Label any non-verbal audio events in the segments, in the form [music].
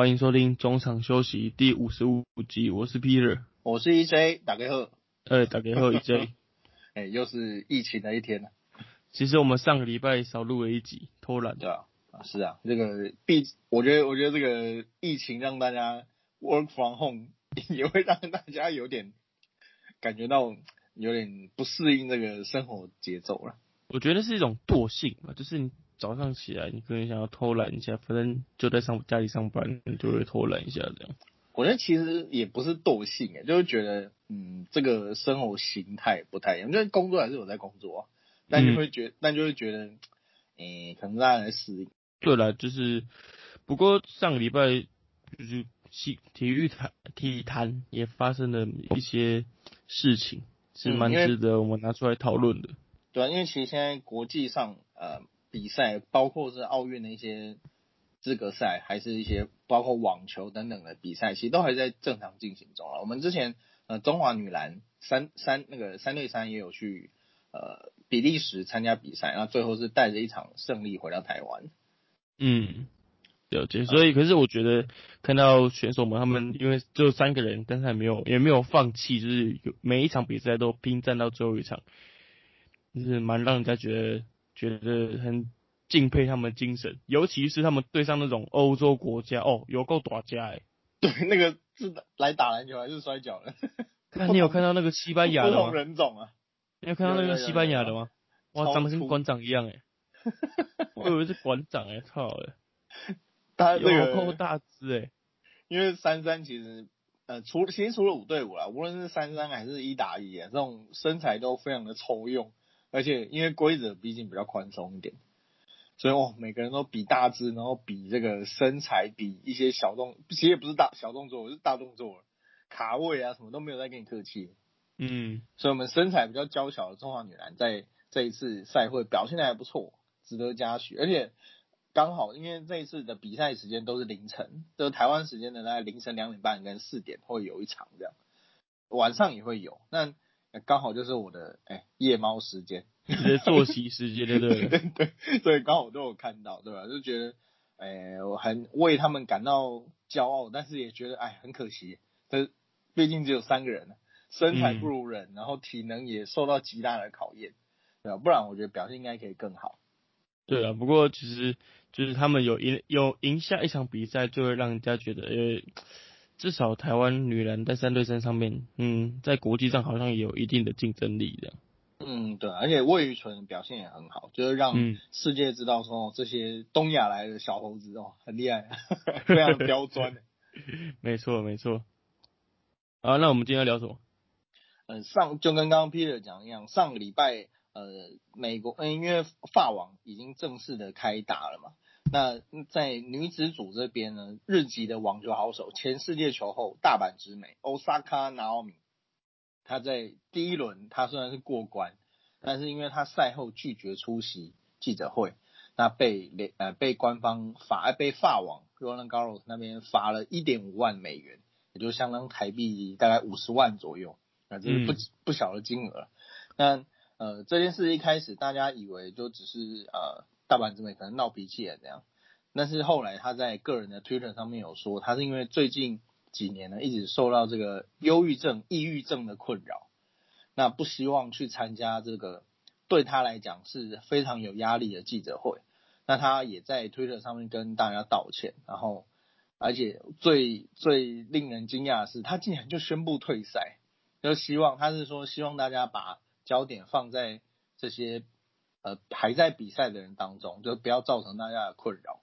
欢迎收听中场休息第五十五集，我是 Peter，我是 EJ，打给贺，呃，打给贺 EJ，哎，又是疫情的一天了。其实我们上个礼拜少录了一集，偷懒。对啊，啊是啊，这个毕，我觉得我觉得这个疫情让大家 work from home [laughs] 也会让大家有点感觉到有点不适应这个生活节奏了。我觉得是一种惰性嘛，就是你早上起来，你可能想要偷懒一下，反正就在上家里上班，你就会偷懒一下这样。我觉得其实也不是惰性诶，就是觉得嗯，这个生活形态不太一样，就是工作还是有在工作啊。但就会觉，但就会觉得，诶，可能大家来适应。对了，就是，不过上个礼拜就是体体育坛体坛也发生了一些事情，是蛮值得我们拿出来讨论的。对啊，因为其实现在国际上呃比赛，包括是奥运的一些资格赛，还是一些包括网球等等的比赛，其实都还在正常进行中了。我们之前呃中华女篮三三那个三对三也有去。呃，比利时参加比赛，然后最后是带着一场胜利回到台湾。嗯，了解。所以，可是我觉得看到选手们他们，因为只有三个人，但是还没有也没有放弃，就是有每一场比赛都拼战到最后一场，就是蛮让人家觉得觉得很敬佩他们精神。尤其是他们对上那种欧洲国家，哦，有够打架哎。[laughs] 对，那个是来打篮球还是摔跤的？[laughs] 那你有看到那个西班牙的吗？不同人种啊。你有看到那个西班牙的吗？哇，长得跟馆长一样 [laughs] 哎！我以为是馆长哎，操哎！他这个够大只哎，因为三三其实呃，除其实除了五对五啦，无论是三三还是一打一啊，这种身材都非常的抽用，而且因为规则毕竟比较宽松一点，所以哦，每个人都比大只，然后比这个身材，比一些小动，其实也不是大小动作，是大动作，卡位啊什么都没有再跟你客气。嗯，所以我们身材比较娇小的中华女篮在这一次赛会表现的还不错，值得嘉许。而且刚好因为这一次的比赛时间都是凌晨，就是台湾时间的在凌晨两点半跟四点会有一场这样，晚上也会有。那刚好就是我的哎夜猫时间，你的作息时间对 [laughs] 对对 [laughs] 对，所以刚好都有看到对吧？就觉得哎我很为他们感到骄傲，但是也觉得哎很可惜，这毕竟只有三个人。身材不如人，然后体能也受到极大的考验，对吧？不然我觉得表现应该可以更好。对啊，不过其实就是他们有赢有赢下一场比赛，就会让人家觉得，呃，至少台湾女篮在三对三上面，嗯，在国际上好像也有一定的竞争力的。嗯，对，而且魏宇纯表现也很好，就是让世界知道说这些东亚来的小猴子哦很厉害，[laughs] 非常刁钻。[laughs] 没错，没错。好，那我们今天要聊什么？嗯，上就跟刚刚 Peter 讲一样，上个礼拜呃，美国嗯，因为法网已经正式的开打了嘛。那在女子组这边呢，日籍的网球好手，前世界球后大阪直美 Osaka Naomi，她在第一轮她虽然是过关，但是因为她赛后拒绝出席记者会，那被联呃被官方罚被法网 Roland Garros 那边罚了一点五万美元，也就相当台币大概五十万左右。那这是不不小的金额。那呃这件事一开始大家以为就只是呃大阪直美可能闹脾气啊这样，但是后来他在个人的 Twitter 上面有说，他是因为最近几年呢一直受到这个忧郁症、抑郁症的困扰，那不希望去参加这个对他来讲是非常有压力的记者会。那他也在 Twitter 上面跟大家道歉，然后而且最最令人惊讶的是，他竟然就宣布退赛。就希望他是说，希望大家把焦点放在这些呃还在比赛的人当中，就不要造成大家的困扰。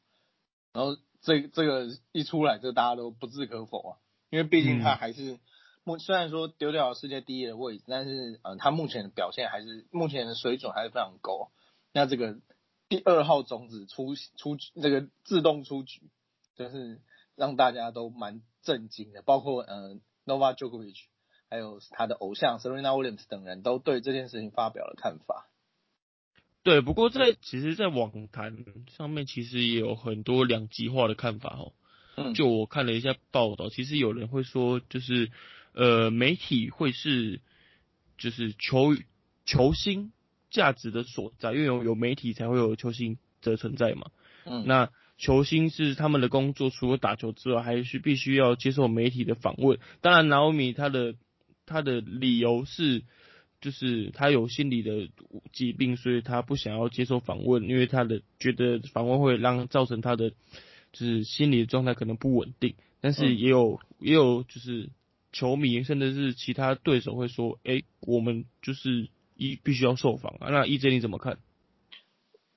然后这这个一出来，就大家都不置可否啊，因为毕竟他还是目虽然说丢掉了世界第一的位置，但是呃他目前的表现还是目前的水准还是非常高。那这个第二号种子出出这个自动出局，就是让大家都蛮震惊的，包括呃 Nova Djokovic。还有他的偶像 Serena Williams 等人都对这件事情发表了看法。对，不过在其实，在网坛上面其实也有很多两极化的看法哦。嗯。就我看了一下报道，其实有人会说，就是呃，媒体会是就是球球星价值的所在，因为有有媒体才会有球星的存在嘛。嗯。那球星是他们的工作，除了打球之外，还是必须要接受媒体的访问。当然，纳欧米他的他的理由是，就是他有心理的疾病，所以他不想要接受访问，因为他的觉得访问会让造成他的就是心理状态可能不稳定。但是也有也有就是球迷甚至是其他对手会说，哎，我们就是一必须要受访啊。那 EJ 你怎么看？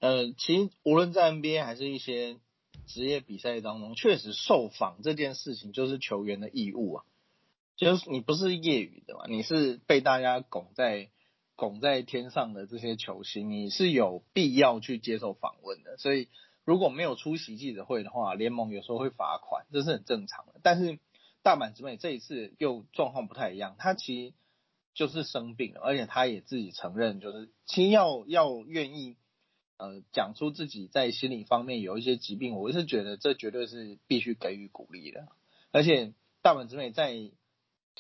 呃，其实无论在 NBA 还是一些职业比赛当中，确实受访这件事情就是球员的义务啊。就是你不是业余的嘛，你是被大家拱在拱在天上的这些球星，你是有必要去接受访问的。所以如果没有出席记者会的话，联盟有时候会罚款，这是很正常的。但是大阪直美这一次又状况不太一样，他其实就是生病了，而且他也自己承认，就是其实要要愿意。呃，讲出自己在心理方面有一些疾病，我是觉得这绝对是必须给予鼓励的。而且大阪直美在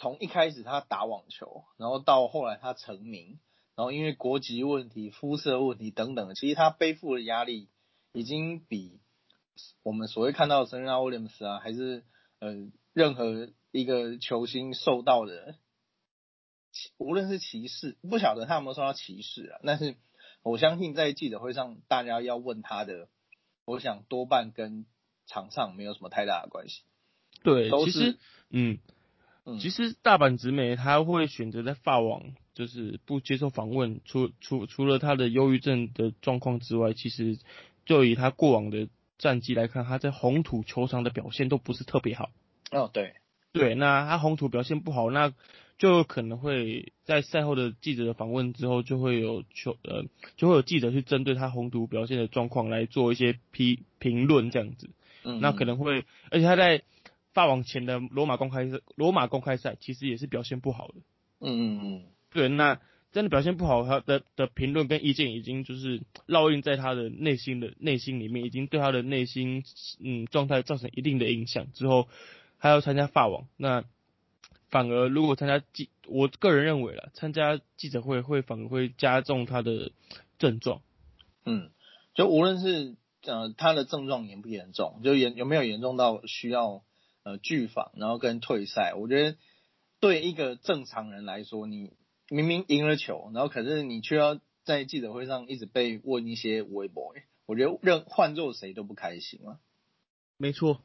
从一开始他打网球，然后到后来他成名，然后因为国籍问题、肤色问题等等，其实他背负的压力已经比我们所谓看到的森纳威廉姆斯啊，还是呃任何一个球星受到的，无论是歧视，不晓得他有没有受到歧视啊，但是。我相信在记者会上，大家要问他的，我想多半跟场上没有什么太大的关系。对，其实，嗯，其实大阪直美他会选择在法网，就是不接受访问，除除除了他的忧郁症的状况之外，其实就以他过往的战绩来看，他在红土球场的表现都不是特别好。哦，对，对，那他红土表现不好，那。就可能会在赛后的记者的访问之后，就会有球呃，就会有记者去针对他红土表现的状况来做一些批评论这样子。嗯，那可能会，而且他在发网前的罗马公开赛，罗马公开赛其实也是表现不好的。嗯嗯嗯，对，那真的表现不好，他的的评论跟意见已经就是烙印在他的内心的内心里面，已经对他的内心嗯状态造成一定的影响。之后还要参加法网，那。反而，如果参加记，我个人认为了，参加记者会会反而会加重他的症状。嗯，就无论是呃他的症状严不严重，就严有没有严重到需要呃拒访，然后跟退赛，我觉得对一个正常人来说，你明明赢了球，然后可是你却要在记者会上一直被问一些微博，我觉得任换做谁都不开心啊。没错。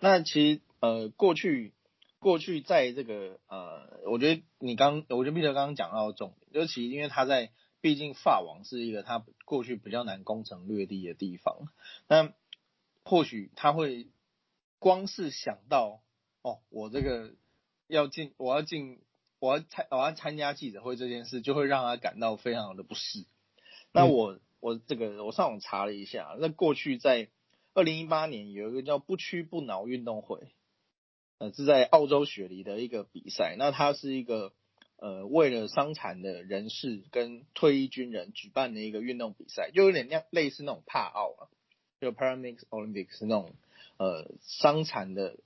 那其实呃过去。过去在这个呃，我觉得你刚，我觉得彼得刚刚讲到重点，尤其因为他在，毕竟法网是一个他过去比较难攻城略地的地方，那或许他会光是想到哦，我这个要进，我要进，我要参，我要参加记者会这件事，就会让他感到非常的不适。那我我这个我上网查了一下，那过去在二零一八年有一个叫不屈不挠运动会。呃，是在澳洲雪梨的一个比赛，那它是一个呃为了伤残的人士跟退役军人举办的一个运动比赛，就有点像类似那种帕奥啊，就 Paralympics Olympics 那种呃伤残的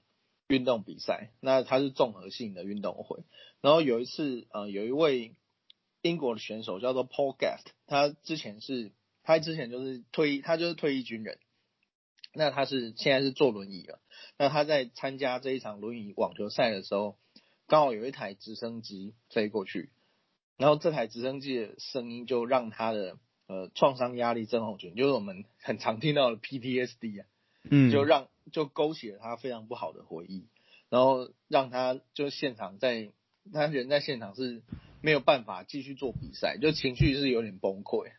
运动比赛，那它是综合性的运动会。然后有一次呃有一位英国的选手叫做 Paul Gaft，他之前是他之前就是退役，他就是退役军人。那他是现在是坐轮椅了。那他在参加这一场轮椅网球赛的时候，刚好有一台直升机飞过去，然后这台直升机的声音就让他的呃创伤压力症候群，就是我们很常听到的 PTSD 啊，嗯，就让就勾起了他非常不好的回忆，然后让他就现场在他人在现场是没有办法继续做比赛，就情绪是有点崩溃，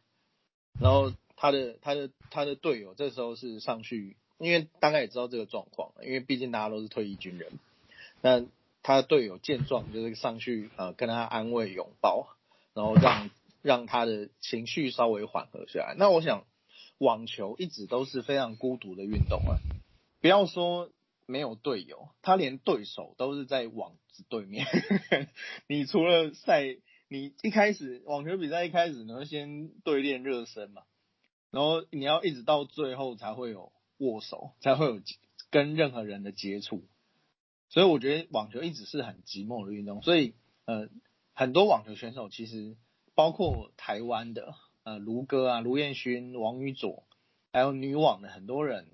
然后。他的他的他的队友这时候是上去，因为大概也知道这个状况，因为毕竟大家都是退役军人。那他的队友见状就是上去呃跟他安慰拥抱，然后让让他的情绪稍微缓和下来。那我想网球一直都是非常孤独的运动啊，不要说没有队友，他连对手都是在网子对面。[laughs] 你除了赛，你一开始网球比赛一开始你会先对练热身嘛？然后你要一直到最后才会有握手，才会有跟任何人的接触，所以我觉得网球一直是很寂寞的运动。所以呃，很多网球选手其实包括台湾的呃卢哥啊、卢彦勋、王宇佐，还有女网的很多人，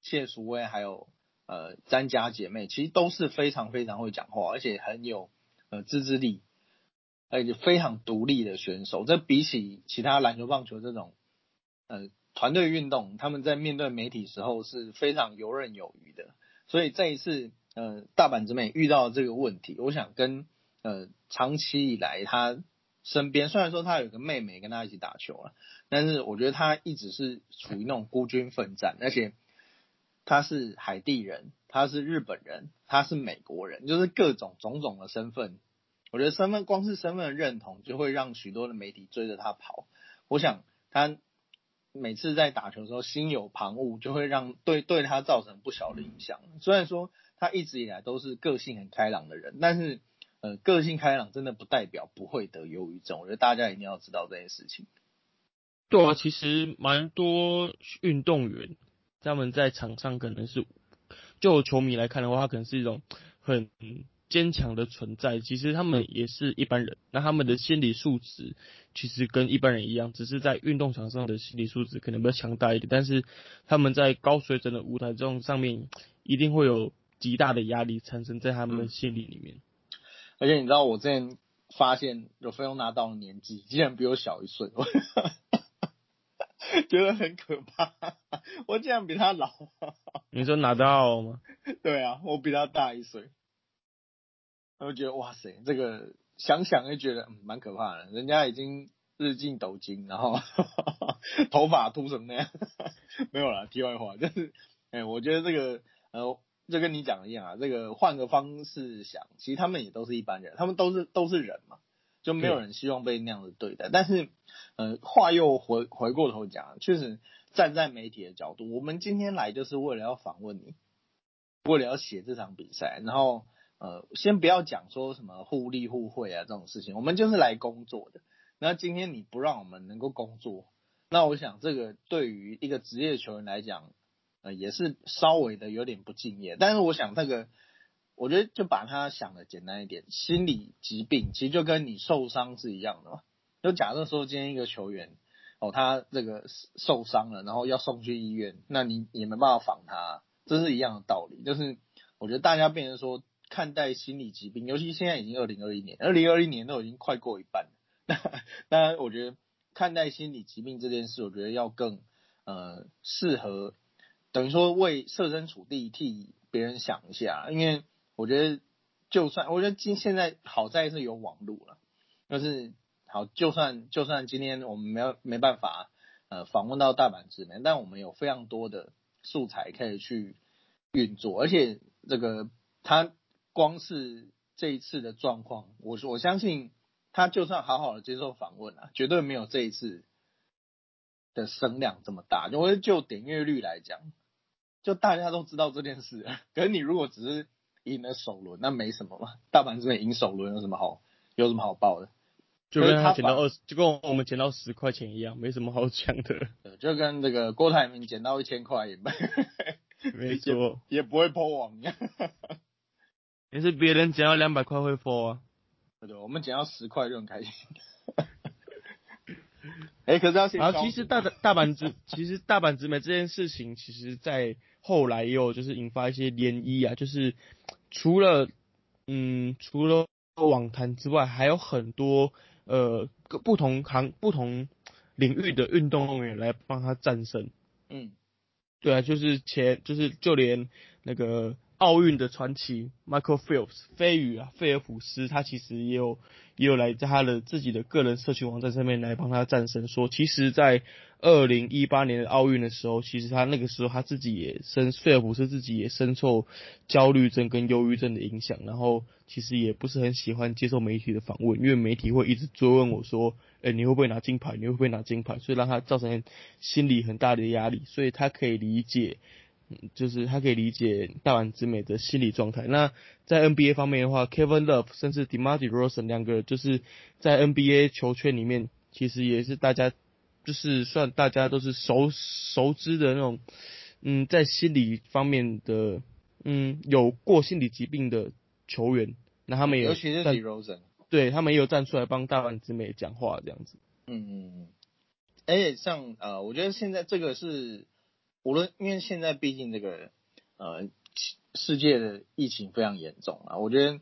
谢淑薇还有呃詹家姐妹，其实都是非常非常会讲话，而且很有呃自制力，而且非常独立的选手。这比起其他篮球、棒球这种呃团队运动，他们在面对媒体时候是非常游刃有余的。所以这一次呃大阪直美遇到这个问题，我想跟呃长期以来他身边虽然说他有个妹妹跟他一起打球了，但是我觉得他一直是处于那种孤军奋战，而且。他是海地人，他是日本人，他是美国人，就是各种种种的身份。我觉得身份光是身份的认同，就会让许多的媒体追着他跑。我想他每次在打球的时候心有旁骛，就会让对对他造成不小的影响。虽然说他一直以来都是个性很开朗的人，但是呃，个性开朗真的不代表不会得忧郁症。我觉得大家一定要知道这件事情。对啊，其实蛮多运动员。他们在场上可能是，就球迷来看的话，他可能是一种很坚强的存在。其实他们也是一般人，那他们的心理素质其实跟一般人一样，只是在运动场上的心理素质可能比较强大一点。但是他们在高水准的舞台中上面，一定会有极大的压力产生在他们的心理里面。而且你知道，我之前发现有费用拿到的年纪，竟然比我小一岁。[laughs] 觉得很可怕，我竟然比他老。你说拿到吗？对啊，我比他大一岁。我觉得哇塞，这个想想就觉得蛮可怕的。人家已经日进斗金，然后 [laughs] 头发秃成那样。[laughs] 没有了，题外话，就是哎，我觉得这个呃，就跟你讲的一样啊，这个换个方式想，其实他们也都是一般人，他们都是都是人嘛。就没有人希望被那样子对待，但是，呃，话又回回过头讲，确实站在媒体的角度，我们今天来就是为了要访问你，为了要写这场比赛，然后，呃，先不要讲说什么互利互惠啊这种事情，我们就是来工作的。那今天你不让我们能够工作，那我想这个对于一个职业球员来讲，呃，也是稍微的有点不敬业。但是我想这个。我觉得就把它想的简单一点，心理疾病其实就跟你受伤是一样的嘛。就假设说今天一个球员哦，他这个受伤了，然后要送去医院，那你也没办法防他，这是一样的道理。就是我觉得大家变成说看待心理疾病，尤其现在已经二零二一年，二零二一年都已经快过一半。[laughs] 那当然，我觉得看待心理疾病这件事，我觉得要更呃适合，等于说为设身处地替别人想一下，因为。我觉得，就算我觉得今现在好在是有网络了，就是好，就算就算今天我们没有没办法呃访问到大阪直美，但我们有非常多的素材可以去运作，而且这个他光是这一次的状况，我我相信他就算好好的接受访问啊，绝对没有这一次的声量这么大。因为就点阅率来讲，就大家都知道这件事，可是你如果只是赢了首轮那没什么嘛，大阪这边赢首轮有什么好有什么好报的？就跟他捡到二十，就跟我们捡到十块钱一样，没什么好讲的。[laughs] 就跟这个郭台铭捡到一千块也没，没错，也不会破网一样。也是别人捡到两百块会破啊，对，我们捡到十块就很开心。[laughs] 哎，可是要先。然后其实大大阪直，其实大阪直美这件事情，其实在后来也有就是引发一些涟漪啊，就是除了嗯除了网坛之外，还有很多呃各不同行不同领域的运动员来帮他战胜。嗯，对啊，就是前就是就连那个。奥运的传奇 Michael Phelps 飞鱼啊，菲尔普斯，他其实也有也有来在他的自己的个人社群网站上面来帮他战胜，说其实，在二零一八年的奥运的时候，其实他那个时候他自己也深菲尔普斯自己也深受焦虑症跟忧郁症的影响，然后其实也不是很喜欢接受媒体的访问，因为媒体会一直追问我说，哎，你会不会拿金牌？你会不会拿金牌？所以让他造成心理很大的压力，所以他可以理解。就是他可以理解大丸之美的心理状态。那在 NBA 方面的话，Kevin Love 甚至 DeMar DeRozan 两个就是在 NBA 球圈里面，其实也是大家就是算大家都是熟熟知的那种，嗯，在心理方面的，嗯，有过心理疾病的球员。那他们也尤其是 DeRozan，对他们也有站出来帮大丸之美讲话这样子。嗯嗯嗯。而且像呃，我觉得现在这个是。无论因为现在毕竟这个呃世界的疫情非常严重啊，我觉得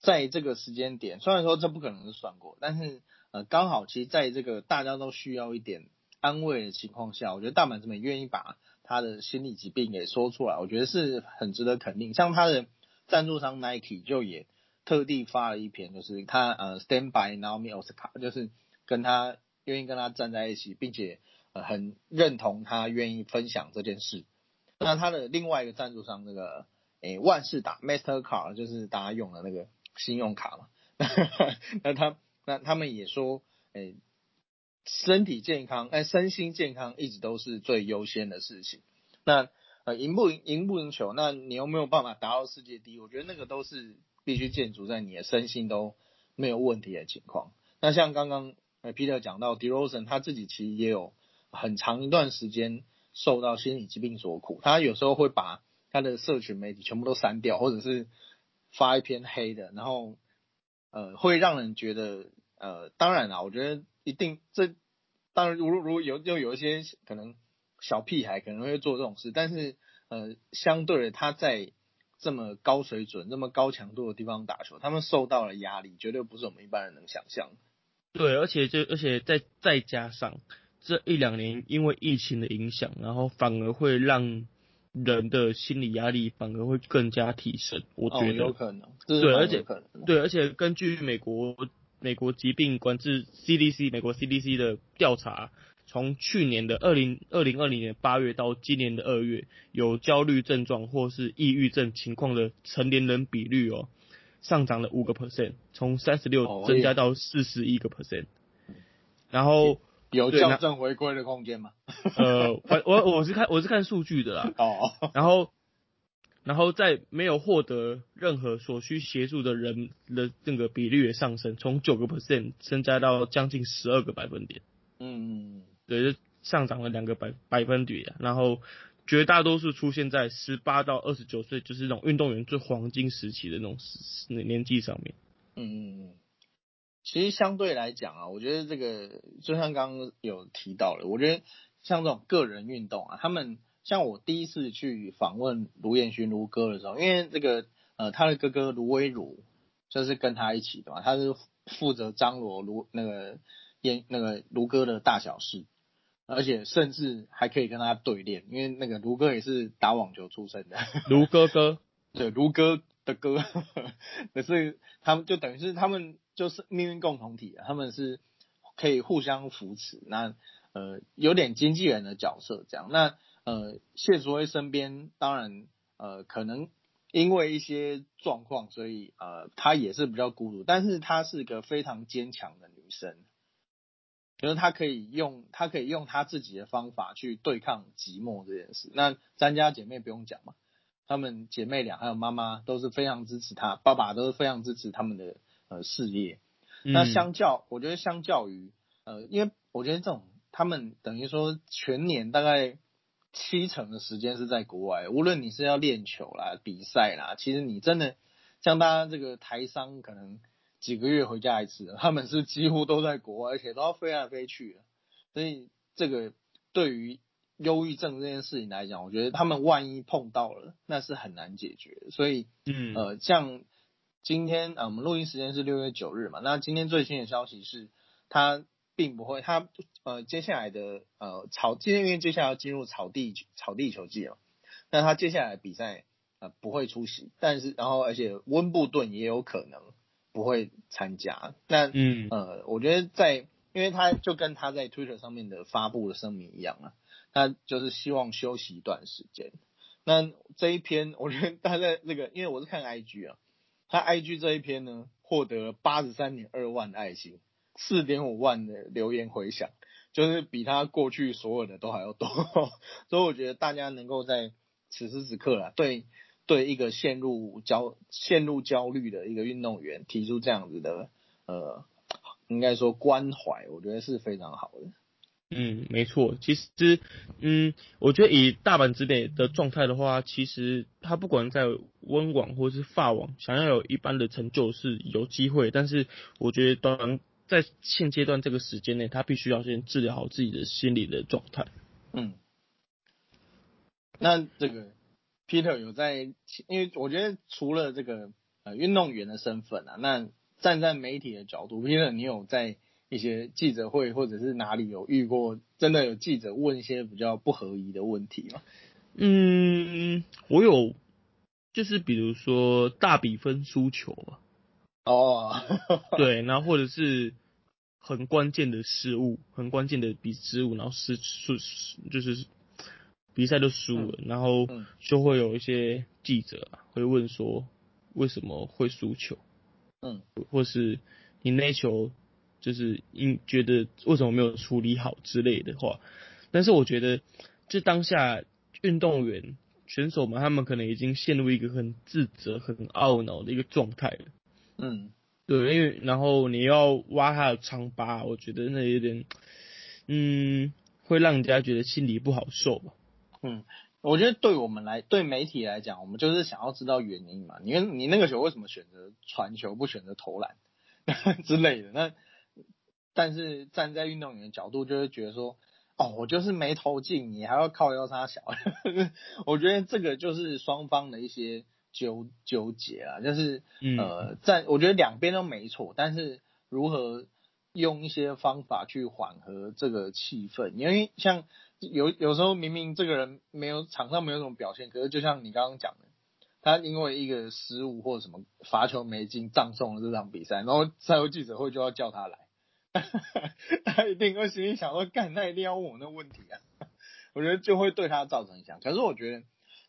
在这个时间点，虽然说这不可能是算过，但是呃刚好其实在这个大家都需要一点安慰的情况下，我觉得大阪这边愿意把他的心理疾病给说出来，我觉得是很值得肯定。像他的赞助商 Nike 就也特地发了一篇，就是他呃 Stand by Naomi Osaka，就是跟他愿意跟他站在一起，并且很认同他愿意分享这件事。那他的另外一个赞助商那个诶万事达 Mastercard 就是大家用的那个信用卡嘛，[laughs] 那他那他们也说诶身体健康哎身心健康一直都是最优先的事情。那呃赢不赢赢不赢球，那你有没有办法达到世界第一？我觉得那个都是必须建筑在你的身心都没有问题的情况。那像刚刚呃 Peter 讲到 d e r o s e n 他自己其实也有很长一段时间。受到心理疾病所苦，他有时候会把他的社群媒体全部都删掉，或者是发一篇黑的，然后呃会让人觉得呃当然啦，我觉得一定这当然如如有就有一些可能小屁孩可能会做这种事，但是呃相对的他在这么高水准、这么高强度的地方打球，他们受到了压力，绝对不是我们一般人能想象。对，而且就而且再再加上。这一两年因为疫情的影响，然后反而会让人的心理压力反而会更加提升。我觉得有可能，对，而且对，而且根据美国美国疾病管制 CDC 美国 CDC 的调查，从去年的二零二零二零年八月到今年的二月，有焦虑症状或是抑郁症情况的成年人比率哦，上涨了五个 percent，从三十六增加到四十一个 percent，然后。有校正回归的空间吗？呃，我我我是看我是看数据的啦。哦。然后，然后在没有获得任何所需协助的人的这个比率也上升，从九个 percent 增加到将近十二个百分点。嗯嗯。对，就上涨了两个百百分点。然后，绝大多数出现在十八到二十九岁，就是那种运动员最黄金时期的那种年纪上面。嗯嗯嗯。其实相对来讲啊，我觉得这个就像刚刚有提到了，我觉得像这种个人运动啊，他们像我第一次去访问卢彦勋卢哥的时候，因为这个呃他的哥哥卢威儒就是跟他一起的嘛，他是负责张罗卢那个彦那个卢哥的大小事，而且甚至还可以跟他对练，因为那个卢哥也是打网球出身的，[laughs] 卢哥哥对卢哥的哥，[laughs] 可是他们就等于是他们。就是命运共同体，他们是可以互相扶持，那呃有点经纪人的角色这样。那呃谢淑薇身边当然呃可能因为一些状况，所以呃她也是比较孤独，但是她是个非常坚强的女生，就是她可以用她可以用她自己的方法去对抗寂寞这件事。那咱家姐妹不用讲嘛，她们姐妹俩还有妈妈都是非常支持她，爸爸都是非常支持他们的。呃，事业，那相较，我觉得相较于，呃，因为我觉得这种他们等于说全年大概七成的时间是在国外，无论你是要练球啦、比赛啦，其实你真的像大家这个台商可能几个月回家一次，他们是几乎都在国外，而且都要飞来飞去的，所以这个对于忧郁症这件事情来讲，我觉得他们万一碰到了，那是很难解决，所以，嗯，呃，像。今天啊，我们录音时间是六月九日嘛？那今天最新的消息是，他并不会，他呃接下来的呃草，今天因为接下来要进入草地草地球季了，那他接下来比赛呃不会出席，但是然后而且温布顿也有可能不会参加。那嗯呃，我觉得在，因为他就跟他在 Twitter 上面的发布的声明一样啊，他就是希望休息一段时间。那这一篇我觉得大概那个，因为我是看 IG 啊。他 IG 这一篇呢，获得八十三点二万爱心，四点五万的留言回响，就是比他过去所有的都还要多。[laughs] 所以我觉得大家能够在此时此刻啊，对对一个陷入焦陷入焦虑的一个运动员提出这样子的呃，应该说关怀，我觉得是非常好的。嗯，没错。其实，嗯，我觉得以大阪之美的状态的话，其实他不管在温网或是法网，想要有一般的成就是有机会。但是，我觉得短在现阶段这个时间内，他必须要先治疗好自己的心理的状态。嗯，那这个 Peter 有在，因为我觉得除了这个呃运动员的身份啊，那站在媒体的角度，Peter 你有在一些记者会或者是哪里有遇过真的有记者问一些比较不合宜的问题吗？嗯，我有，就是比如说大比分输球嘛。哦，[laughs] 对，然后或者是很关键的失误，很关键的比失误，然后失输就是比赛都输了，然后就会有一些记者会问说为什么会输球，嗯，或是你那球就是因觉得为什么没有处理好之类的话，但是我觉得就当下运动员选手们他们可能已经陷入一个很自责、很懊恼的一个状态了。嗯，对，因为然后你要挖他的伤疤，我觉得那有点，嗯，会让人家觉得心里不好受吧。嗯，我觉得对我们来，对媒体来讲，我们就是想要知道原因嘛。你你那个球为什么选择传球，不选择投篮 [laughs] 之类的？那但是站在运动员的角度，就会觉得说，哦，我就是没投进，你还要靠腰杀小。[laughs] 我觉得这个就是双方的一些。纠纠结啊，就是呃，在我觉得两边都没错，但是如何用一些方法去缓和这个气氛？因为像有有时候明明这个人没有场上没有什么表现，可是就像你刚刚讲的，他因为一个失误或者什么罚球没进，葬送了这场比赛，然后赛后记者会就要叫他来，[laughs] 他一定会心里想说，干，那一定要问我那问题啊！[laughs] 我觉得就会对他造成影响。可是我觉得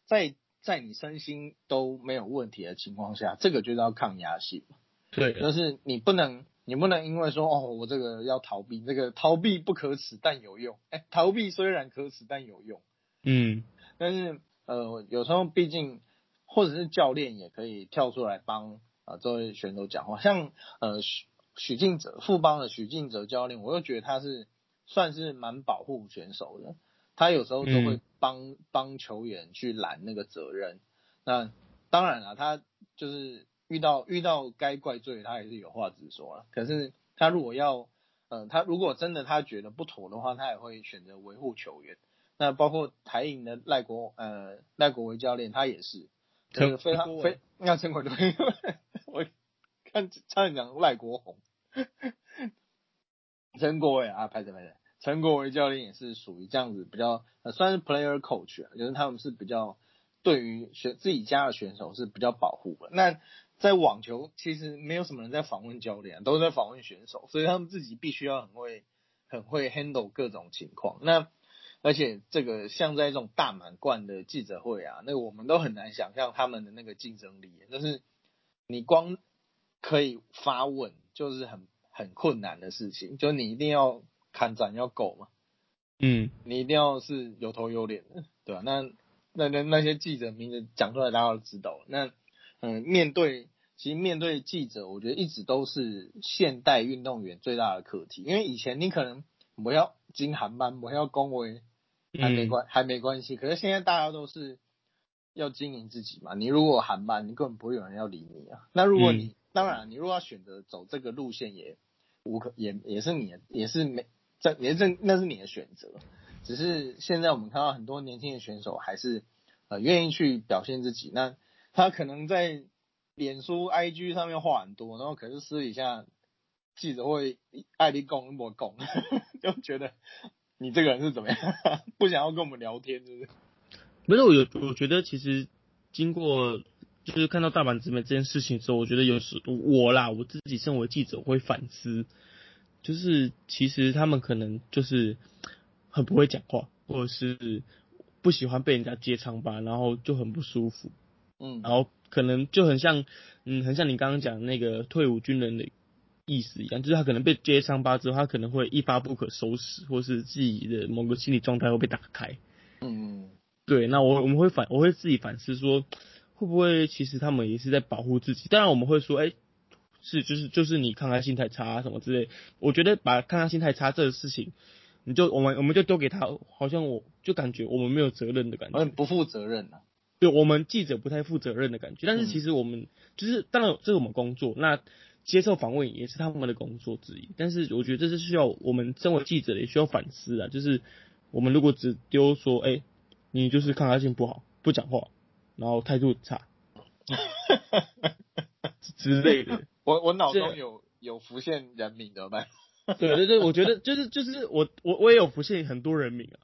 在在你身心都没有问题的情况下，这个就叫抗压性嘛。对，就是你不能，你不能因为说哦，我这个要逃避，这个逃避不可耻但有用。哎，逃避虽然可耻但有用。嗯，但是呃，有时候毕竟或者是教练也可以跳出来帮啊这位选手讲话。像呃许许晋哲富邦的许晋哲教练，我又觉得他是算是蛮保护选手的。他有时候都会帮帮球员去揽那个责任，那当然了，他就是遇到遇到该怪罪，他也是有话直说了。可是他如果要，呃，他如果真的他觉得不妥的话，他也会选择维护球员。那包括台银的赖国呃赖国维教练，他也是，就是非常非要陈国伟，我看差点讲赖国宏，[laughs] 陈国伟啊，拍着拍着。陈国维教练也是属于这样子比较，呃，算是 player coach，就是他们是比较对于选自己家的选手是比较保护的。那在网球其实没有什么人在访问教练，都在访问选手，所以他们自己必须要很会很会 handle 各种情况。那而且这个像在这种大满贯的记者会啊，那我们都很难想象他们的那个竞争力，就是你光可以发问就是很很困难的事情，就你一定要。看展要够嘛，嗯，你一定要是有头有脸的，对吧？那那那那些记者名字讲出来，大家都知道。那嗯，面对其实面对记者，我觉得一直都是现代运动员最大的课题。因为以前你可能不要经航班，不要恭维，还没关还没关系。可是现在大家都是要经营自己嘛。你如果喊慢，你根本不会有人要理你啊。那如果你当然，你如果要选择走这个路线，也无可也也是你也是没。这也是那是你的选择，只是现在我们看到很多年轻的选手还是呃愿意去表现自己。那他可能在脸书、IG 上面话很多，然后可是私底下记者会爱你讲我讲，[laughs] 就觉得你这个人是怎么样，[laughs] 不想要跟我们聊天，是不是？不是，我有我觉得其实经过就是看到大阪直美这件事情之后，我觉得有时我啦，我自己身为记者会反思。就是其实他们可能就是很不会讲话，或者是不喜欢被人家揭长吧，然后就很不舒服。嗯，然后可能就很像，嗯，很像你刚刚讲那个退伍军人的意思一样，就是他可能被揭伤疤之后，他可能会一发不可收拾，或是自己的某个心理状态会被打开。嗯，对，那我我们会反我会自己反思说，会不会其实他们也是在保护自己？当然我们会说，哎。是，就是就是你抗压性太差啊什么之类，我觉得把抗压性太差这个事情，你就我们我们就丢给他，好像我就感觉我们没有责任的感觉，不负责任啊。对，我们记者不太负责任的感觉。但是其实我们就是当然这是我们工作，那接受访问也是他们的工作之一。但是我觉得这是需要我们身为记者也需要反思啊，就是我们如果只丢说，哎，你就是抗压性不好，不讲话，然后态度差 [laughs] 之类的。[laughs] 我我脑中有有浮现人名的吗？对 [laughs] 对对，我觉得就是就是我我我也有浮现很多人名啊。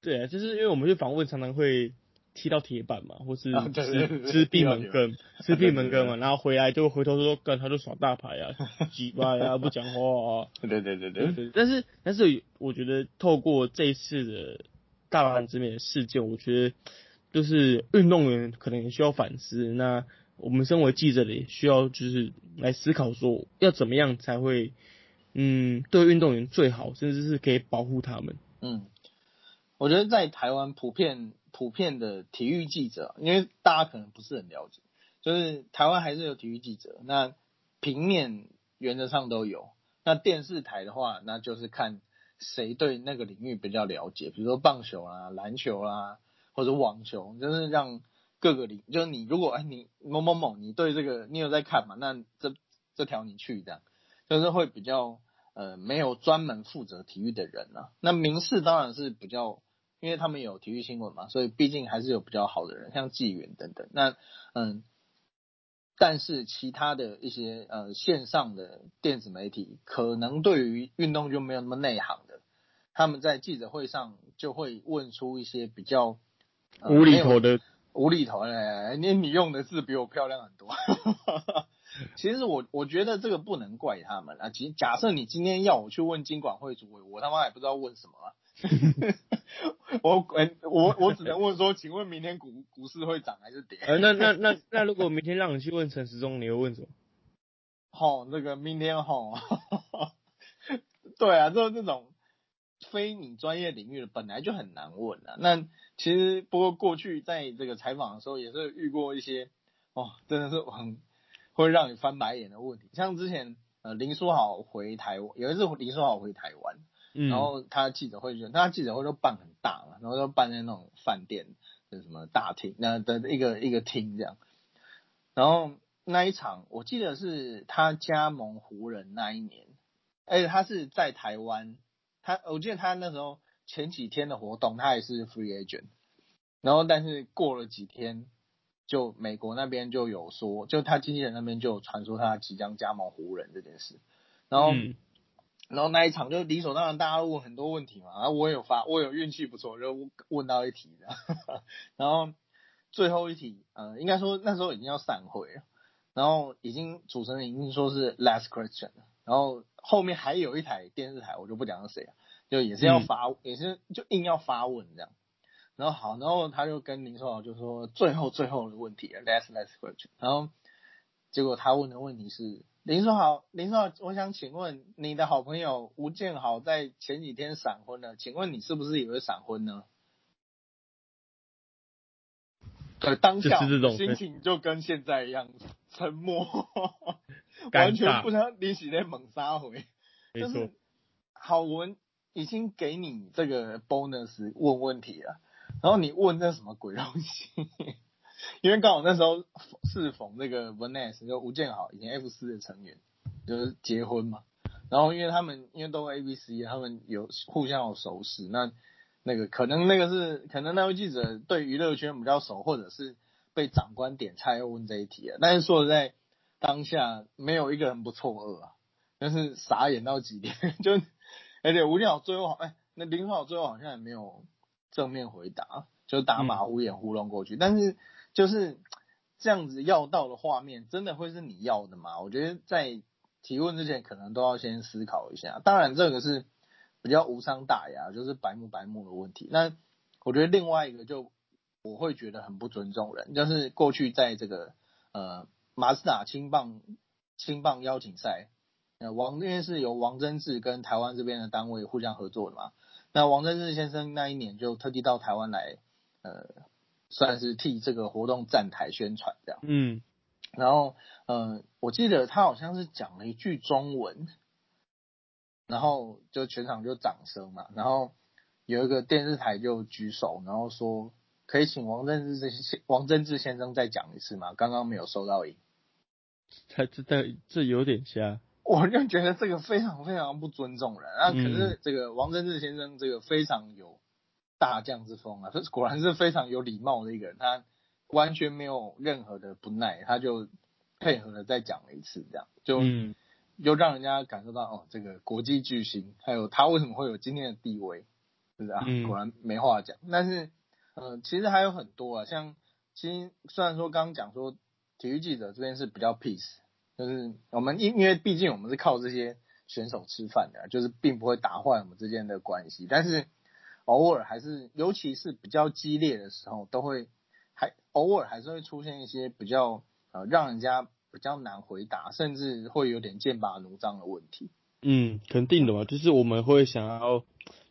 对啊，就是因为我们去访问，常常会踢到铁板嘛，或是吃吃闭门羹，吃闭门羹嘛，然后回来就回头说，跟他就耍大牌啊，鸡巴呀，不讲话啊。对对对对对。但是但是，我觉得透过这一次的大阪之美的事件，我觉得就是运动员可能也需要反思。那我们身为记者的，也需要就是来思考说，要怎么样才会嗯对运动员最好，甚至是可以保护他们。嗯。我觉得在台湾普遍普遍的体育记者，因为大家可能不是很了解，就是台湾还是有体育记者。那平面原则上都有，那电视台的话，那就是看谁对那个领域比较了解，比如说棒球啊、篮球啦，或者网球，就是让各个领，就是你如果哎你某某某，你对这个你有在看嘛？那这这条你去这样，就是会比较呃没有专门负责体育的人啊。那民事当然是比较。因为他们有体育新闻嘛，所以毕竟还是有比较好的人，像纪元等等。那嗯，但是其他的一些呃线上的电子媒体，可能对于运动就没有那么内行的，他们在记者会上就会问出一些比较无厘头的无厘头。哎，你你用的字比我漂亮很多。[laughs] 其实我我觉得这个不能怪他们啊。其假设你今天要我去问金管会主委，我他妈也不知道问什么啊。[laughs] 我我我只能问说，请问明天股股市会涨还是跌？呃，那那那那如果明天让你去问陈时中，你会问什么？[laughs] 好，那个明天好，[laughs] 对啊，就这种非你专业领域的本来就很难问啊。那其实不过过去在这个采访的时候，也是遇过一些哦，真的是很会让你翻白眼的问题。像之前呃林书豪回台湾，有一次林书豪回台湾。然后他记者会就，他记者会都办很大嘛，然后都办在那种饭店的什么大厅，那的一个一个厅这样。然后那一场我记得是他加盟湖人那一年，而且他是在台湾，他我记得他那时候前几天的活动他也是 free agent，然后但是过了几天，就美国那边就有说，就他经纪人那边就有传说他即将加盟湖人这件事，然后。然后那一场就理所当然，大家都问很多问题嘛。然后我有发，我有运气不错，就问到一题的。[laughs] 然后最后一题，呃，应该说那时候已经要散会了。然后已经主持人已经说是 last question 了。然后后面还有一台电视台，我就不讲是谁了，就也是要发，也是就硬要发问这样。然后好，然后他就跟林书豪就说最后最后的问题，last last question。然后结果他问的问题是。林叔好，林书豪，我想请问你的好朋友吴建豪在前几天闪婚了，请问你是不是以为闪婚呢？对，当下心情就跟现在一样沉默，完全不想你起那猛杀回。没错，好，我们已经给你这个 bonus 问问题了，然后你问那什么鬼东西？因为刚好那时候适逢那个 Vanessa 就吴建豪以前 F 四的成员就是结婚嘛，然后因为他们因为都 A B C，他们有互相有熟识，那那个可能那个是可能那位记者对娱乐圈比较熟，或者是被长官点菜要问这一题啊。但是说实在，当下没有一个人不错愕啊，但是傻眼到极点，[laughs] 就而且吴建豪最后哎，那林书豪最后好像也没有正面回答，就打马虎眼糊弄过去，但是。就是这样子要到的画面，真的会是你要的吗？我觉得在提问之前，可能都要先思考一下。当然，这个是比较无伤大雅，就是白目白目的问题。那我觉得另外一个，就我会觉得很不尊重人，就是过去在这个呃马斯达青棒青棒邀请赛，呃王因为是由王贞治跟台湾这边的单位互相合作的嘛。那王贞治先生那一年就特地到台湾来，呃。算是替这个活动站台宣传这样，嗯，然后，嗯，我记得他好像是讲了一句中文，然后就全场就掌声嘛，然后有一个电视台就举手，然后说可以请王贞治这些王贞治先生再讲一次吗？刚刚没有收到音，他这这这有点瞎，[laughs] 我就觉得这个非常非常不尊重人啊。可是这个王贞治先生这个非常有。大将之风啊，这果然是非常有礼貌的一个人，他完全没有任何的不耐，他就配合的再讲了一次，这样就嗯就让人家感受到哦，这个国际巨星，还有他为什么会有今天的地位，是不是啊？嗯果然没话讲。但是，呃，其实还有很多啊，像其实虽然说刚刚讲说体育记者这边是比较 peace，就是我们因因为毕竟我们是靠这些选手吃饭的，就是并不会打坏我们之间的关系，但是偶尔还是，尤其是比较激烈的时候，都会还偶尔还是会出现一些比较呃让人家比较难回答，甚至会有点剑拔弩张的问题。嗯，肯定的嘛，就是我们会想要，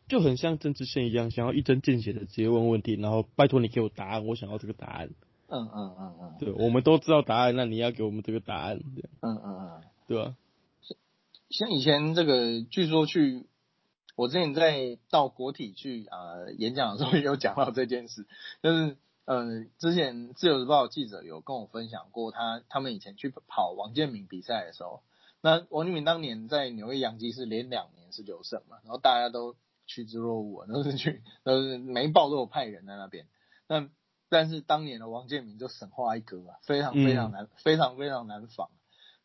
就很像政治线一样，想要一针见血的直接问问题，然后拜托你给我答案，我想要这个答案。嗯嗯嗯嗯对，我们都知道答案，那你要给我们这个答案，嗯嗯嗯。对吧？像以前这个，据说去我之前在到国体去啊、呃演讲的时候，也有讲到这件事，就是呃，之前自由日报记者有跟我分享过他他们以前去跑王建民比赛的时候，那王建民当年在纽约洋基是连两年十九胜嘛，然后大家都趋之若鹜啊，都是去都是每一报都有派人在那边，那但是当年的王建民就神话一哥啊，非常非常难，非常非常难防。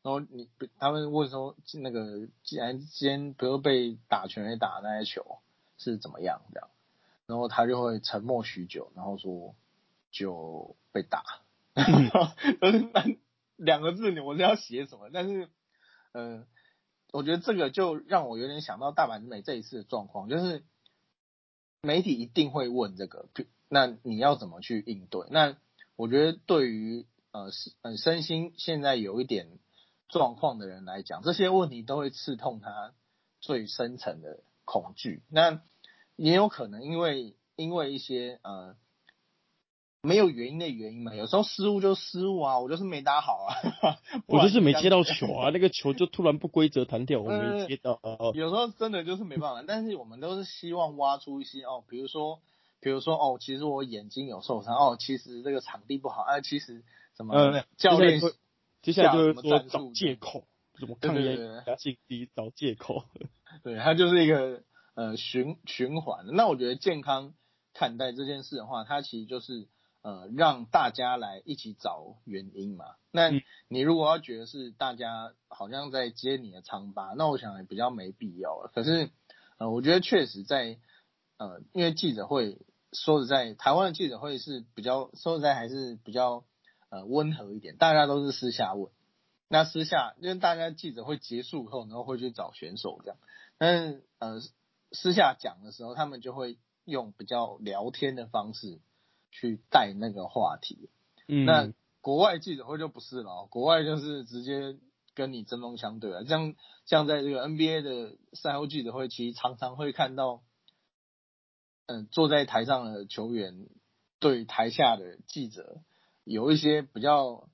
然后你他们问说那个既然今天不是被打全垒打那些球是怎么样这样，然后他就会沉默许久，然后说就被打，[laughs] 就是那两个字你我是要写什么？但是呃，我觉得这个就让我有点想到大阪直美这一次的状况，就是媒体一定会问这个，那你要怎么去应对？那我觉得对于呃呃身心现在有一点状况的人来讲，这些问题都会刺痛他最深层的恐惧。那也有可能因为因为一些呃没有原因的原因嘛，有时候失误就失误啊，我就是没打好啊，[laughs] 我就是没接到球啊，那个球就突然不规则弹掉，我没呃接到。哦有时候真的就是没办法，但是我们都是希望挖出一些哦，比如说，比如说哦，其实我眼睛有受伤哦，其实这个场地不好，啊，其实什么、呃教练接下来就会下什么说找借口，怎么对抗压对对对压性低找借口。[laughs] 对，它就是一个呃循循环。那我觉得健康看待这件事的话，它其实就是呃让大家来一起找原因嘛。那嗯你如果要觉得是大家好像在揭你的疮疤，那我想也比较没必要了。可是呃，我觉得确实在呃，因为记者会说实在，台湾的记者会是比较说实在还是比较呃温和一点，大家都是私下问。那私下，因为大家记者会结束后，然后会去找选手这样，但是呃私下讲的时候，他们就会用比较聊天的方式去带那个话题。嗯，那国外记者会就不是了哦，国外就是直接跟你针锋相对了。像像在这个 NBA 的赛后记者会，其实常常会看到，嗯、坐在台上的球员对台下的记者有一些比较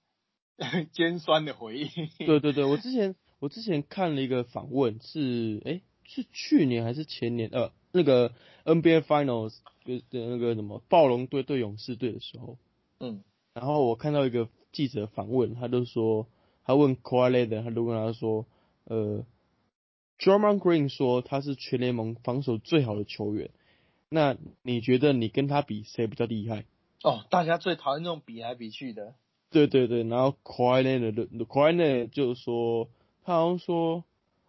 [laughs] 尖酸的回应。对对对，我之前我之前看了一个访问，是诶是去年还是前年？呃，那个 NBA Finals 的那个什么暴龙队对勇士队的时候，嗯然后我看到一个记者访问，他就说，他问 k a w i l e 他就跟他说，呃 d r u m m o n Green 说他是全联盟防守最好的球员，那你觉得你跟他比谁比较厉害？哦，大家最讨厌这种比来比去的。对对对，然后 k a w i l e 的 k a w i l e 就说，他好像说，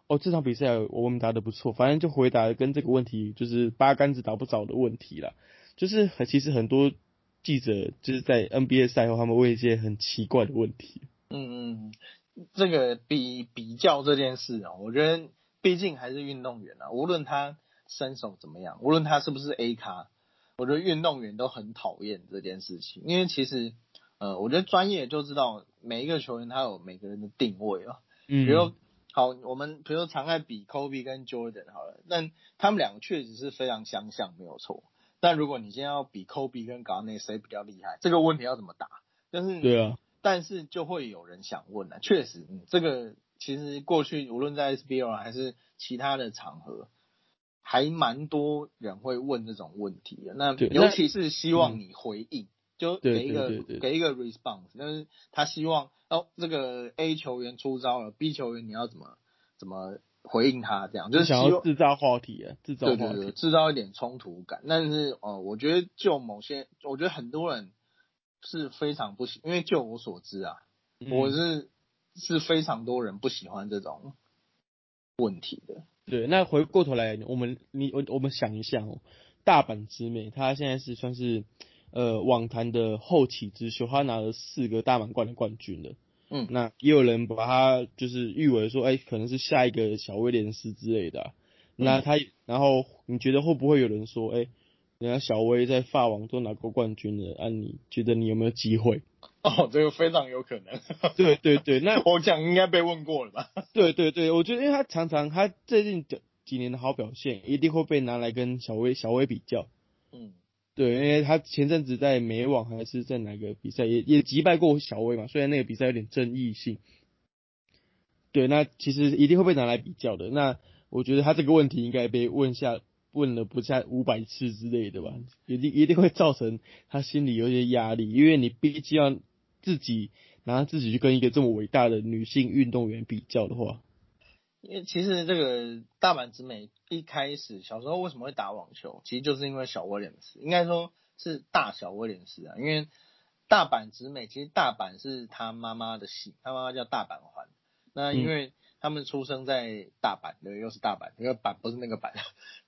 哦这场比赛我们打的不错，反正就回答跟这个问题就是八竿子打不着的问题啦，就是很其实很多记者就是在 NBA 赛后他们问一些很奇怪的问题。嗯嗯，这个比比较这件事啊，我觉得毕竟还是运动员啊，无论他身手怎么样，无论他是不是 A 咖，我觉得运动员都很讨厌这件事情，因为其实呃，我觉得专业就知道每一个球员他有每个人的定位啊，嗯比如好，我们比如说常爱比 Kobe 跟 Jordan 好了，但他们两个确实是非常相像，没有错。但如果你今天要比 Kobe 跟 Garnett 谁比较厉害，这个问题要怎么答？但是对啊，但是就会有人想问啊，确实，嗯，这个其实过去无论在 SBL 还是其他的场合，还蛮多人会问这种问题的。那尤其是希望你回应，就给一个给一个 response，但是他希望哦，这个 A 球员出招了，B 球员你要怎么怎么回应他这样，就是想要制造话题啊，制造对对对，制造一点冲突感。但是呃，我觉得就某些，我觉得很多人是非常不喜，因为就我所知啊，我是是非常多人不喜欢这种问题的。对，那回过头来，我们你我我们想一下哦，大阪直美她现在是算是呃网坛的后起之秀，她拿了四个大满贯的冠军了。嗯，那也有人把他就是誉为说，哎，可能是下一个小威廉斯之类的。那他，然后你觉得会不会有人说，哎，人家小威在法网都拿过冠军了，啊，你觉得你有没有机会？哦，这个非常有可能。对对对，那 [laughs] 我讲应该被问过了吧？对对对，我觉得因为他常常他最近几几年的好表现，一定会被拿来跟小威小威比较。嗯。对，因为他前阵子在美网还是在哪个比赛也也击败过小威嘛，虽然那个比赛有点争议性。对，那其实一定会被拿来比较的。那我觉得他这个问题应该被问下问了不下五百次之类的吧，一定一定会造成他心里有些压力，因为你毕竟要自己拿自己去跟一个这么伟大的女性运动员比较的话。因为其实这个大阪直美一开始小时候为什么会打网球，其实就是因为小威廉斯，应该说是大小威廉斯啊。因为大阪直美其实大阪是他妈妈的姓，他妈妈叫大阪环。那因为他们出生在大阪，对，又是大阪，因为阪不是那个阪，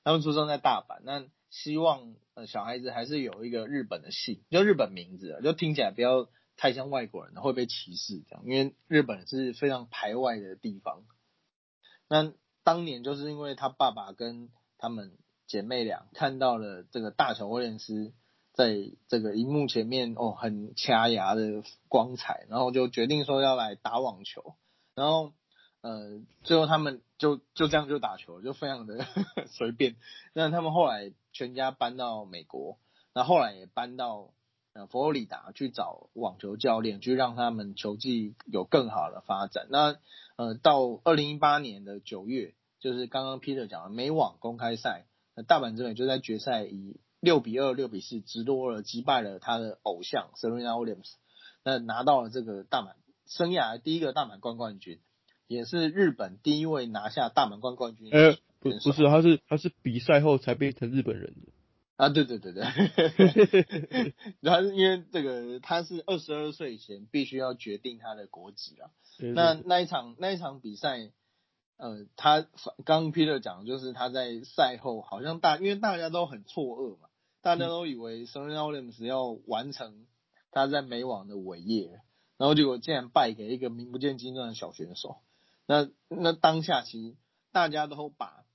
他们出生在大阪，那希望呃小孩子还是有一个日本的姓，就日本名字，就听起来比较太像外国人，会被歧视这样。因为日本是非常排外的地方。那当年就是因为他爸爸跟他们姐妹俩看到了这个大乔威廉斯在这个荧幕前面哦很掐牙的光彩，然后就决定说要来打网球，然后呃最后他们就就这样就打球，就非常的 [laughs] 随便。那他们后来全家搬到美国，那后来也搬到呃佛罗里达去找网球教练，去让他们球技有更好的发展。那呃，到二零一八年的九月，就是刚刚 Peter 讲的美网公开赛，那大阪直美就在决赛以六比二、六比四直落了击败了他的偶像 Serena Williams，那拿到了这个大满生涯第一个大满贯冠军，也是日本第一位拿下大满贯冠军。呃，不不是，他是他是比赛后才变成日本人的。啊，对对对对，他是 [laughs] 因为这个，他是二十二岁以前必须要决定他的国籍啊。那那一场那一场比赛，呃，他刚 Peter 讲就是他在赛后好像大，因为大家都很错愕嘛，大家都以为 Serena Williams 要完成他在美网的伟业，然后结果竟然败给一个名不见经传的小选手。那那当下其实大家都把。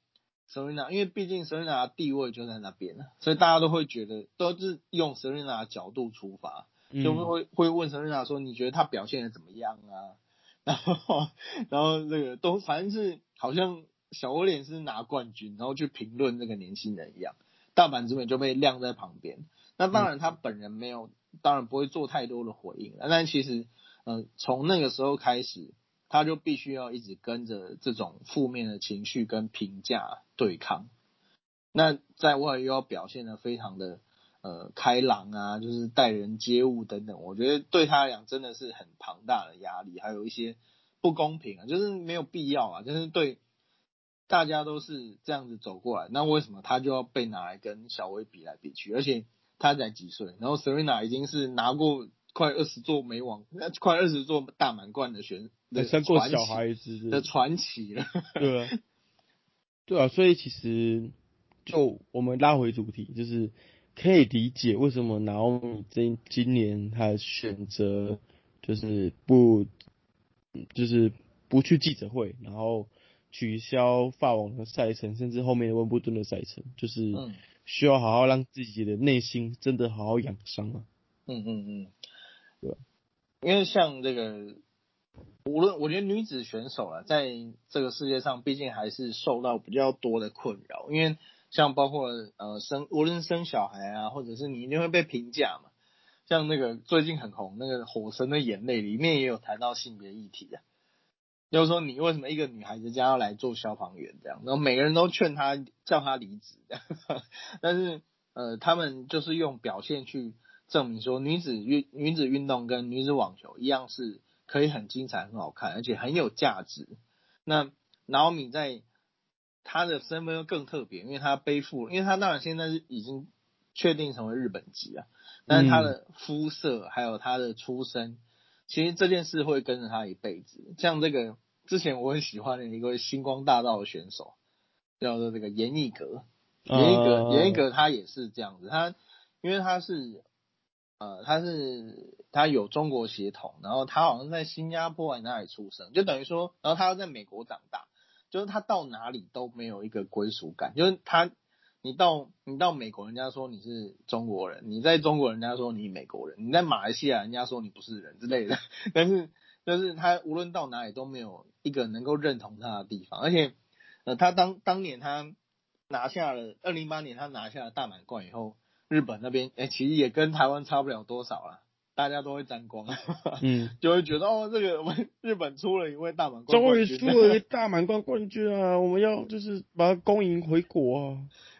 Serena，因为毕竟 Serena 的地位就在那边了，所以大家都会觉得都是用 Serena 的角度出发，就会会问 Serena 说：“你觉得他表现的怎么样啊？” [laughs] 然后，然后这个都反正是好像小威廉是拿冠军，然后去评论那个年轻人一样，大阪直美就被晾在旁边。那当然他本人没有，当然不会做太多的回应了。但其实，嗯，从那个时候开始。他就必须要一直跟着这种负面的情绪跟评价对抗，那在外又要表现的非常的呃开朗啊，就是待人接物等等，我觉得对他来讲真的是很庞大的压力，还有一些不公平啊，就是没有必要啊，就是对大家都是这样子走过来，那为什么他就要被拿来跟小威比来比去？而且他才几岁，然后 Serena 已经是拿过。快二十座美网，那快二十座大满贯的选手的生过小孩子的传奇了。[laughs] 对啊，对啊，所以其实就我们拉回主题，就是可以理解为什么拿米今今年他选择就是不就是不去记者会，然后取消法网的赛程，甚至后面的温布顿的赛程，就是需要好好让自己的内心真的好好养伤啊。嗯嗯嗯。对，因为像这个，无论我觉得女子选手啊，在这个世界上，毕竟还是受到比较多的困扰。因为像包括呃生，无论生小孩啊，或者是你一定会被评价嘛。像那个最近很红那个《火神的眼泪》里面也有谈到性别议题啊，就是说你为什么一个女孩子家要来做消防员这样，然后每个人都劝她叫她离职，[laughs] 但是呃他们就是用表现去。证明说女子运女子运动跟女子网球一样是可以很精彩、很好看，而且很有价值。那然后你在他的身份又更特别，因为他背负，因为他当然现在是已经确定成为日本籍啊，但是他的肤色还有他的出身，其实这件事会跟着他一辈子。像这个之前我很喜欢的一个星光大道的选手，叫做这个严艺格，严艺格，严艺格他也是这样子，他因为他是。呃，他是他有中国血统，然后他好像在新加坡还哪里出生，就等于说，然后他要在美国长大，就是他到哪里都没有一个归属感，就是他，你到你到美国，人家说你是中国人，你在中国，人家说你美国人，你在马来西亚，人家说你不是人之类的，[laughs] 但是就是他无论到哪里都没有一个能够认同他的地方，而且呃，他当当年他拿下了二零一八年他拿下了大满贯以后。日本那边哎，其实也跟台湾差不了多少了，大家都会沾光，嗯，[laughs] 就会觉得哦，这个我 [laughs] 们日本出了一位大满贯，终于出了一大满贯冠军啊，[laughs] 我们要就是把它恭迎回国啊，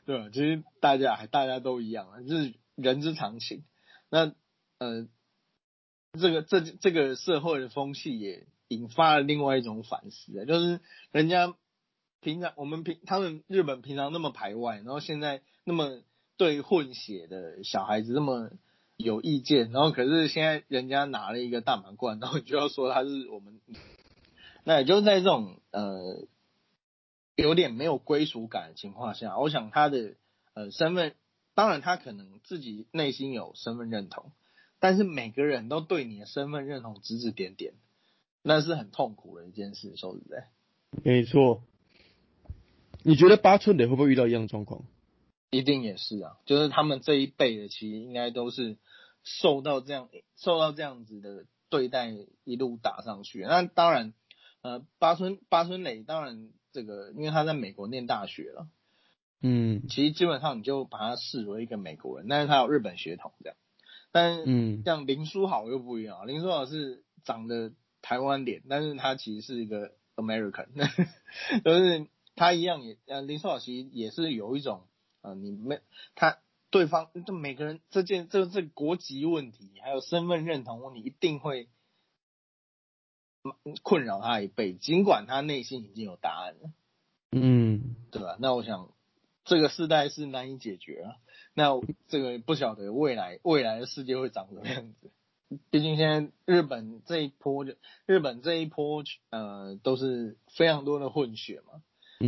对其实大家还大家都一样啊，就是人之常情。那呃，这个这这个社会的风气也引发了另外一种反思啊，就是人家平常我们平他们日本平常那么排外，然后现在那么。对混血的小孩子那么有意见，然后可是现在人家拿了一个大满贯，然后你就要说他是我们，那也就是在这种呃有点没有归属感的情况下，我想他的呃身份，当然他可能自己内心有身份认同，但是每个人都对你的身份认同指指点点，那是很痛苦的一件事，说实在。没错，你觉得八寸的会不会遇到一样状况？一定也是啊，就是他们这一辈的，其实应该都是受到这样受到这样子的对待，一路打上去。那当然，呃，八村八村垒当然这个，因为他在美国念大学了，嗯，其实基本上你就把他视为一个美国人，但是他有日本血统这样。但嗯，像林书豪又不一样，林书豪是长得台湾脸，但是他其实是一个 American，[laughs] 就是他一样也呃，林书豪其实也是有一种。啊，你没他对方，就每个人这件这这国籍问题，还有身份认同问题，一定会困扰他一辈子。尽管他内心已经有答案了，嗯，对吧？那我想这个世代是难以解决啊。那这个不晓得未来未来的世界会长什么样子。毕竟现在日本这一波就日本这一波呃都是非常多的混血嘛，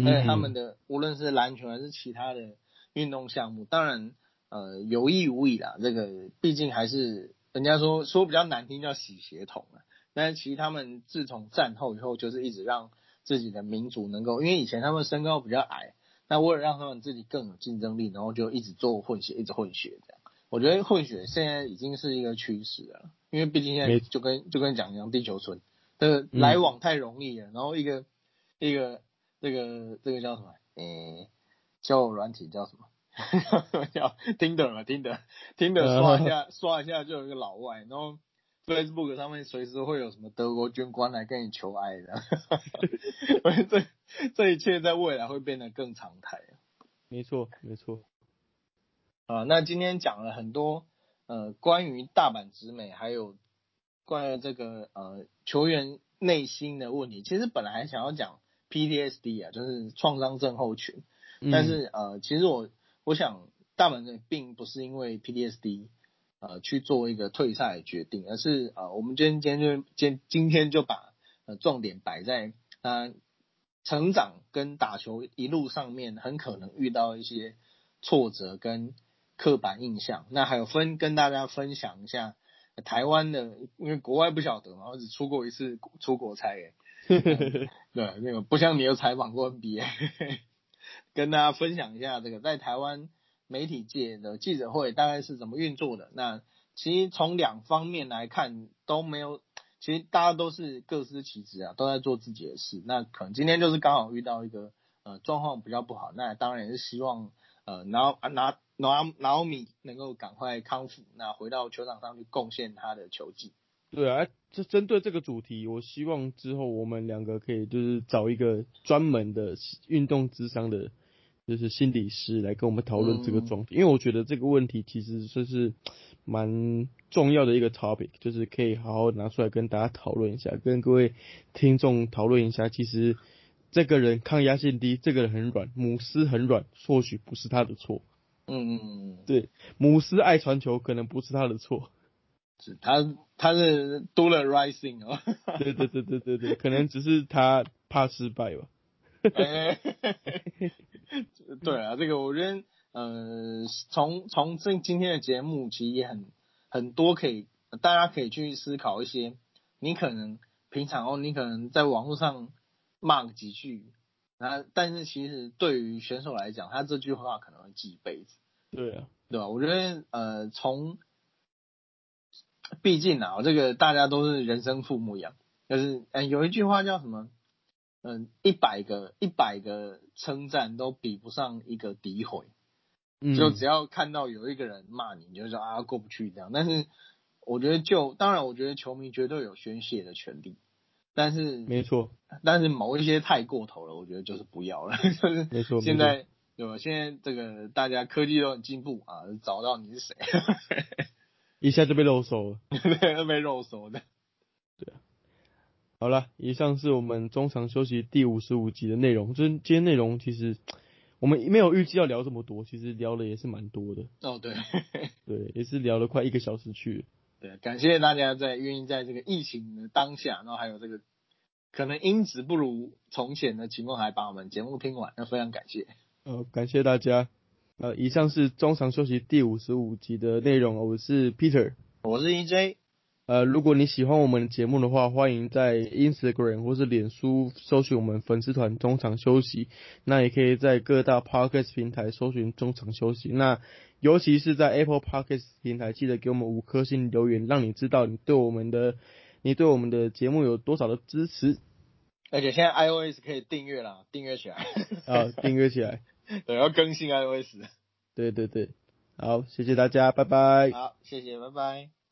而且他们的无论是篮球还是其他的。运动项目当然，呃，有意无意啦。这个毕竟还是人家说说比较难听叫洗血统啊。但是其实他们自从战后以后，就是一直让自己的民族能够，因为以前他们身高比较矮，那为了让他们自己更有竞争力，然后就一直做混血，一直混血这样。我觉得混血现在已经是一个趋势了，因为毕竟现在就跟就跟讲一样，地球村的来往太容易了，然后一个一个这个这个叫什么？诶。交友软体叫什么？[laughs] 叫 Tinder 嘛，Tinder，Tinder 刷一下，[laughs] 刷一下就有一个老外，然后 Facebook 上面随时会有什么德国军官来跟你求爱的，[laughs] 这这一切在未来会变得更常态。没错，没错。啊，那今天讲了很多呃关于大阪直美，还有关于这个呃球员内心的问题。其实本来还想要讲 PTSD 啊，就是创伤症候群。但是呃，其实我我想大本的并不是因为 PTSD 呃去做一个退赛的决定，而是呃我们今天今天就今今天就把呃重点摆在他成长跟打球一路上面很可能遇到一些挫折跟刻板印象。那还有分跟大家分享一下台湾的，因为国外不晓得嘛，我只出过一次出国差诶。[laughs] 对，那个不像你有采访过 NBA。跟大家分享一下这个在台湾媒体界的记者会大概是怎么运作的。那其实从两方面来看都没有，其实大家都是各司其职啊，都在做自己的事。那可能今天就是刚好遇到一个呃状况比较不好，那当然也是希望呃拿拿拿拿米能够赶快康复，那回到球场上去贡献他的球技。对啊，就针对这个主题，我希望之后我们两个可以就是找一个专门的运动智商的，就是心理师来跟我们讨论这个状态，因为我觉得这个问题其实算是蛮重要的一个 topic，就是可以好好拿出来跟大家讨论一下，跟各位听众讨论一下。其实这个人抗压性低，这个人很软，母狮很软，或许不是他的错。嗯嗯嗯，对，母狮爱传球，可能不是他的错。是他他是多了 rising 哦。[laughs] 对对对对对对，可能只是他怕失败吧。[laughs] 哎，[laughs] 对啊，这个我觉得，呃，从从这今天的节目，其实也很很多可以，大家可以去思考一些，你可能平常哦，你可能在网络上骂几句，那但是其实对于选手来讲，他这句话可能会记一辈子。对啊，对吧？我觉得，呃，从 [laughs] 毕竟啊，这个大家都是人生父母养，就是，嗯，有一句话叫什么？嗯，一百个一百个称赞都比不上一个诋毁。嗯，就只要看到有一个人骂你，你就说啊过不去这样。但是我觉得，就当然，我觉得球迷绝对有宣泄的权利。但是没错，但是某一些太过头了，我觉得就是不要了。[laughs] 就是没错，现在对吧？现在这个大家科技都很进步啊，找到你是谁，一下就被肉手了，[laughs] 对，被肉手的。对啊。好了，以上是我们中场休息第五十五集的内容。就是今天内容其实我们没有预计要聊这么多，其实聊的也是蛮多的。哦，对，[laughs] 对，也是聊了快一个小时去。对，感谢大家在愿意在这个疫情的当下，然后还有这个可能音质不如从前的情况，还把我们节目听完，那非常感谢。呃，感谢大家。呃，以上是中场休息第五十五集的内容。我是 Peter，我是 EJ。呃，如果你喜欢我们的节目的话，欢迎在 Instagram 或是脸书搜寻我们粉丝团中场休息。那也可以在各大 Podcast 平台搜寻中场休息。那尤其是在 Apple Podcast 平台，记得给我们五颗星留言，让你知道你对我们的你对我们的节目有多少的支持。而且现在 iOS 可以订阅了，订阅起来。啊，订阅起来。[laughs] 对，要更新 iOS。对对对，好，谢谢大家，拜拜。好，谢谢，拜拜。